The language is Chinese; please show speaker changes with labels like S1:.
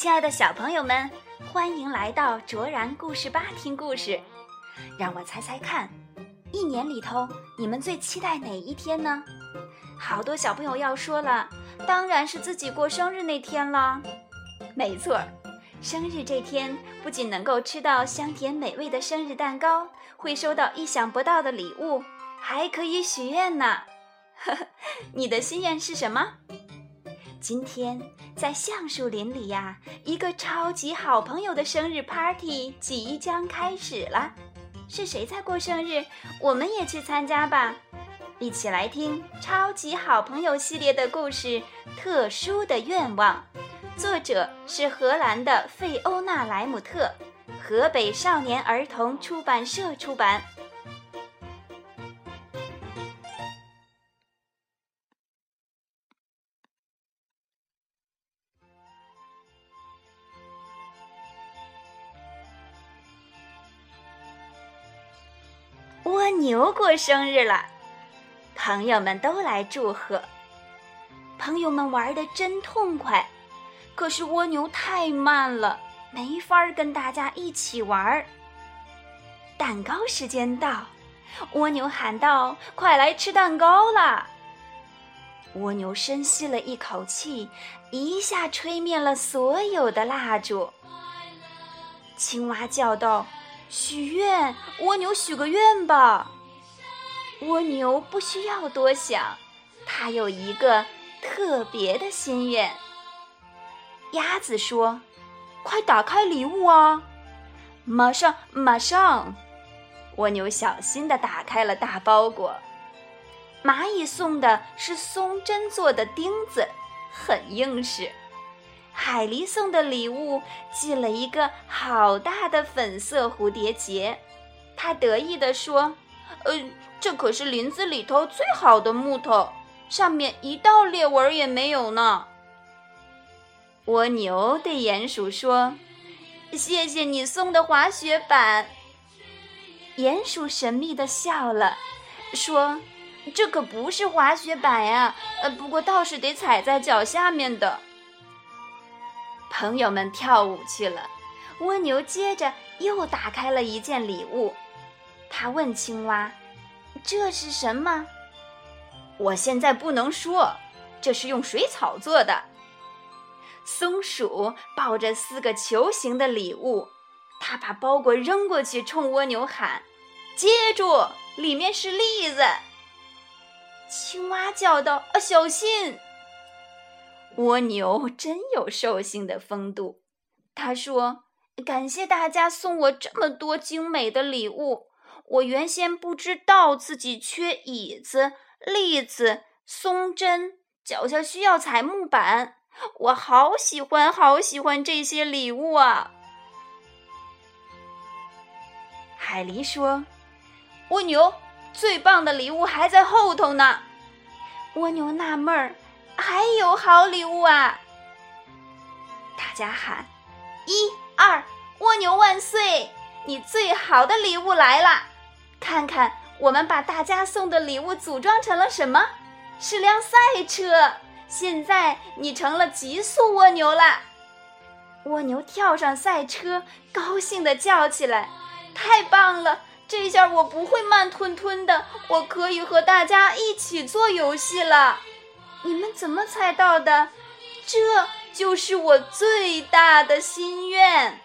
S1: 亲爱的小朋友们，欢迎来到卓然故事吧听故事。让我猜猜看，一年里头你们最期待哪一天呢？好多小朋友要说了，当然是自己过生日那天了。没错，生日这天不仅能够吃到香甜美味的生日蛋糕，会收到意想不到的礼物，还可以许愿呢。呵呵，你的心愿是什么？今天在橡树林里呀，一个超级好朋友的生日 party 即将开始了。是谁在过生日？我们也去参加吧！一起来听《超级好朋友》系列的故事《特殊的愿望》，作者是荷兰的费欧娜莱姆特，河北少年儿童出版社出版。牛过生日了，朋友们都来祝贺。朋友们玩的真痛快，可是蜗牛太慢了，没法跟大家一起玩。蛋糕时间到，蜗牛喊道：“快来吃蛋糕啦！”蜗牛深吸了一口气，一下吹灭了所有的蜡烛。青蛙叫道。许愿，蜗牛许个愿吧。蜗牛不需要多想，它有一个特别的心愿。鸭子说：“快打开礼物啊！”马上，马上。蜗牛小心地打开了大包裹。蚂蚁送的是松针做的钉子，很硬实。海狸送的礼物系了一个好大的粉色蝴蝶结，他得意地说：“呃，这可是林子里头最好的木头，上面一道裂纹也没有呢。”蜗牛对鼹鼠说：“谢谢你送的滑雪板。”鼹鼠神秘地笑了，说：“这可不是滑雪板呀，呃，不过倒是得踩在脚下面的。”朋友们跳舞去了，蜗牛接着又打开了一件礼物。他问青蛙：“这是什么？”我现在不能说，这是用水草做的。松鼠抱着四个球形的礼物，它把包裹扔过去，冲蜗牛喊：“接住，里面是栗子！”青蛙叫道：“啊，小心！”蜗牛真有兽性的风度，他说：“感谢大家送我这么多精美的礼物。我原先不知道自己缺椅子、栗子、松针，脚下需要踩木板。我好喜欢，好喜欢这些礼物啊！”海狸说：“蜗牛，最棒的礼物还在后头呢。”蜗牛纳闷儿。还有好礼物啊！大家喊：“一二，蜗牛万岁！你最好的礼物来了！看看，我们把大家送的礼物组装成了什么？是辆赛车！现在你成了极速蜗牛了。”蜗牛跳上赛车，高兴地叫起来：“太棒了！这下我不会慢吞吞的，我可以和大家一起做游戏了。”你们怎么猜到的？这就是我最大的心愿。